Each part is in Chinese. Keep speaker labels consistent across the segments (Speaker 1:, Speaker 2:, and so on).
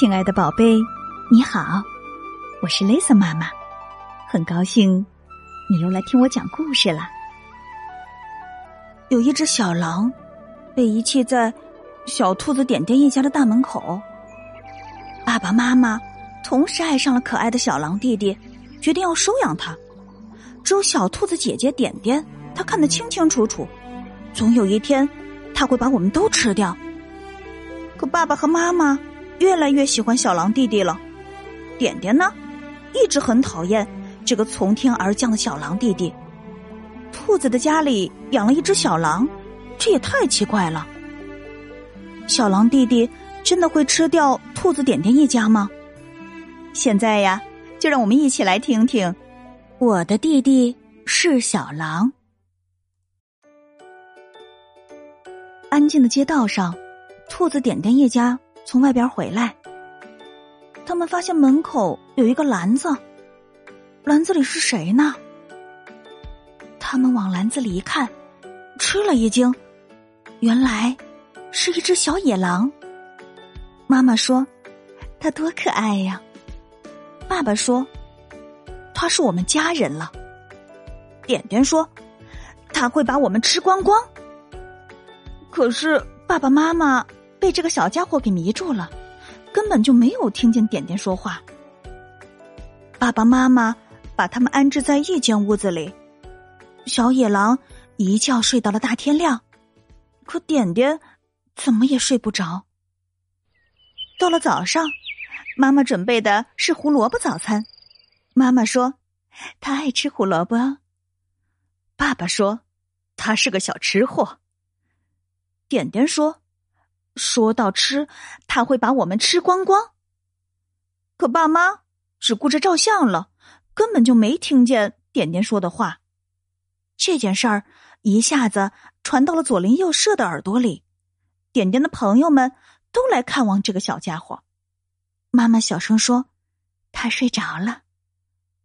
Speaker 1: 亲爱的宝贝，你好，我是 Lisa 妈妈，很高兴你又来听我讲故事了。
Speaker 2: 有一只小狼被遗弃在小兔子点点一家的大门口，爸爸妈妈同时爱上了可爱的小狼弟弟，决定要收养他。只有小兔子姐姐点点，她看得清清楚楚，总有一天他会把我们都吃掉。可爸爸和妈妈。越来越喜欢小狼弟弟了，点点呢，一直很讨厌这个从天而降的小狼弟弟。兔子的家里养了一只小狼，这也太奇怪了。小狼弟弟真的会吃掉兔子点点一家吗？
Speaker 1: 现在呀，就让我们一起来听听，我的弟弟是小狼。安静的街道上，兔子点点一家。从外边回来，
Speaker 2: 他们发现门口有一个篮子，篮子里是谁呢？他们往篮子里一看，吃了一惊，原来是一只小野狼。妈妈说：“它多可爱呀！”爸爸说：“它是我们家人了。”点点说：“他会把我们吃光光。”可是爸爸妈妈。被这个小家伙给迷住了，根本就没有听见点点说话。爸爸妈妈把他们安置在一间屋子里，小野狼一觉睡到了大天亮，可点点怎么也睡不着。到了早上，妈妈准备的是胡萝卜早餐。妈妈说：“他爱吃胡萝卜。”爸爸说：“他是个小吃货。”点点说。说到吃，他会把我们吃光光。可爸妈只顾着照相了，根本就没听见点点说的话。这件事儿一下子传到了左邻右舍的耳朵里，点点的朋友们都来看望这个小家伙。妈妈小声说：“他睡着了。”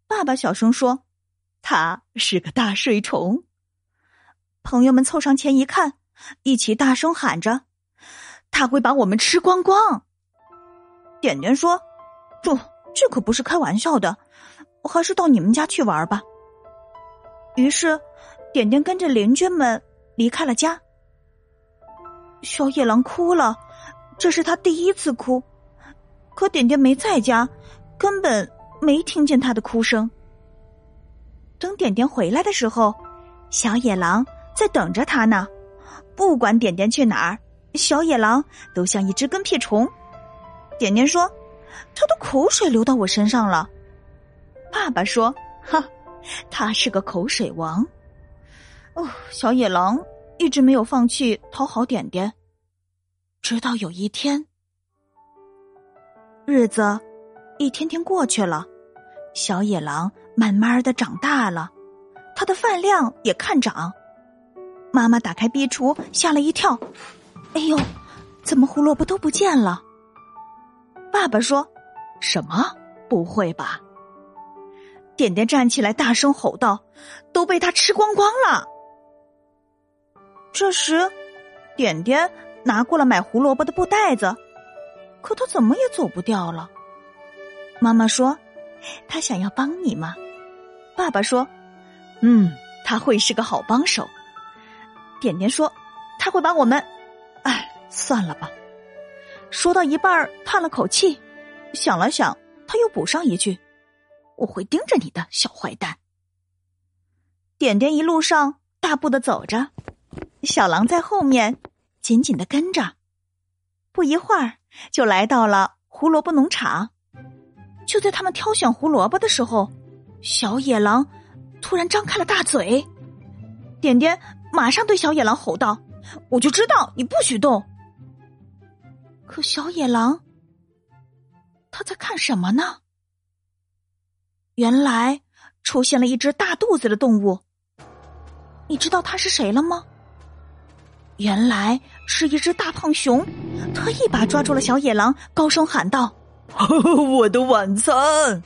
Speaker 2: 爸爸小声说：“他是个大睡虫。”朋友们凑上前一看，一起大声喊着。他会把我们吃光光。点点说：“这这可不是开玩笑的，我还是到你们家去玩吧。”于是，点点跟着邻居们离开了家。小野狼哭了，这是他第一次哭。可点点没在家，根本没听见他的哭声。等点点回来的时候，小野狼在等着他呢。不管点点去哪儿。小野狼都像一只跟屁虫，点点说：“他的口水流到我身上了。”爸爸说：“哈，他是个口水王。”哦，小野狼一直没有放弃讨好点点，直到有一天，日子一天天过去了，小野狼慢慢的长大了，他的饭量也看涨。妈妈打开壁橱，吓了一跳。哎呦，怎么胡萝卜都不见了？爸爸说：“什么？不会吧？”点点站起来，大声吼道：“都被他吃光光了！”这时，点点拿过了买胡萝卜的布袋子，可他怎么也走不掉了。妈妈说：“他想要帮你吗？”爸爸说：“嗯，他会是个好帮手。”点点说：“他会把我们……”算了吧。说到一半叹了口气，想了想，他又补上一句：“我会盯着你的，小坏蛋。”点点一路上大步的走着，小狼在后面紧紧的跟着。不一会儿，就来到了胡萝卜农场。就在他们挑选胡萝卜的时候，小野狼突然张开了大嘴。点点马上对小野狼吼道。我就知道你不许动。可小野狼，他在看什么呢？原来出现了一只大肚子的动物。你知道它是谁了吗？原来是一只大胖熊，他一把抓住了小野狼，高声喊道：“
Speaker 3: 我的晚餐！”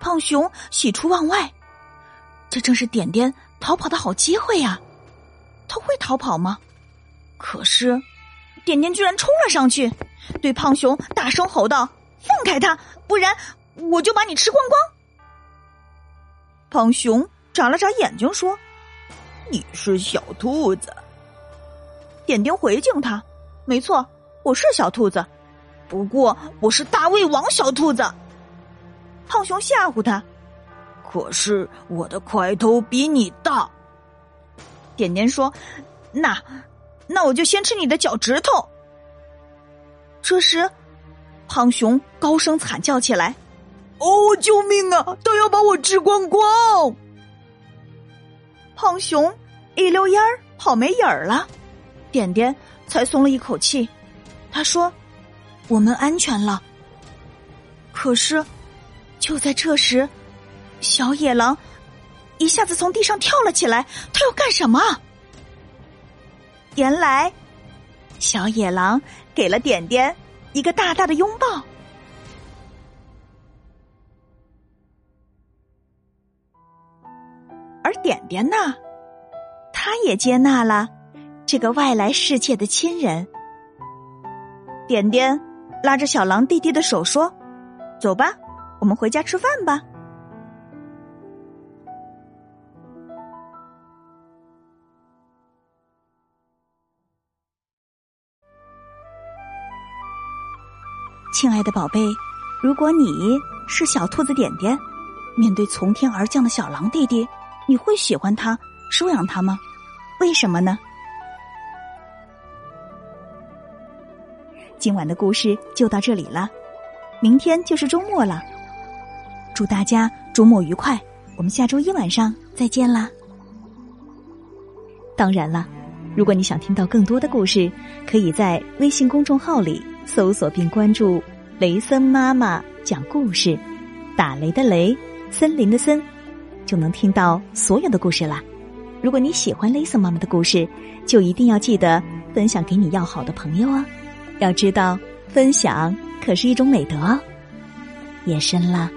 Speaker 2: 胖熊喜出望外，这正是点点逃跑的好机会呀。他会逃跑吗？可是，点点居然冲了上去，对胖熊大声吼道：“放开他，不然我就把你吃光光！”胖熊眨了眨眼睛说：“
Speaker 3: 你是小兔子。”
Speaker 2: 点点回敬他：“没错，我是小兔子，不过我是大胃王小兔子。”胖熊吓唬他：“
Speaker 3: 可是我的块头比你大。”
Speaker 2: 点点说：“那，那我就先吃你的脚趾头。”这时，胖熊高声惨叫起来：“
Speaker 3: 哦，救命啊！都要把我吃光光！”
Speaker 2: 胖熊一溜烟儿跑没影儿了，点点才松了一口气。他说：“我们安全了。”可是，就在这时，小野狼一下子从地上跳了起来。他要干什么？原来，小野狼。给了点点一个大大的拥抱，而点点呢，他也接纳了这个外来世界的亲人。点点拉着小狼弟弟的手说：“走吧，我们回家吃饭吧。”亲爱的宝贝，如果你是小兔子点点，面对从天而降的小狼弟弟，你会喜欢他、收养他吗？为什么呢？今晚的故事就到这里了，明天就是周末了，祝大家周末愉快！我们下周一晚上再见啦。当然了，如果你想听到更多的故事，可以在微信公众号里。搜索并关注雷森妈妈讲故事，打雷的雷，森林的森，就能听到所有的故事啦。如果你喜欢雷森妈妈的故事，就一定要记得分享给你要好的朋友哦。要知道，分享可是一种美德哦。夜深了，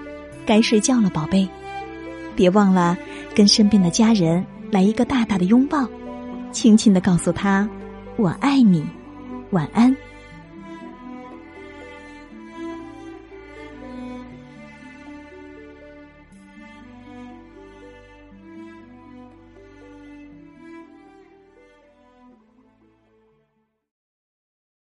Speaker 2: 该睡觉了，宝贝，别忘了跟身边的家人来一个大大的拥抱，轻轻的告诉他：“我爱你。”晚安。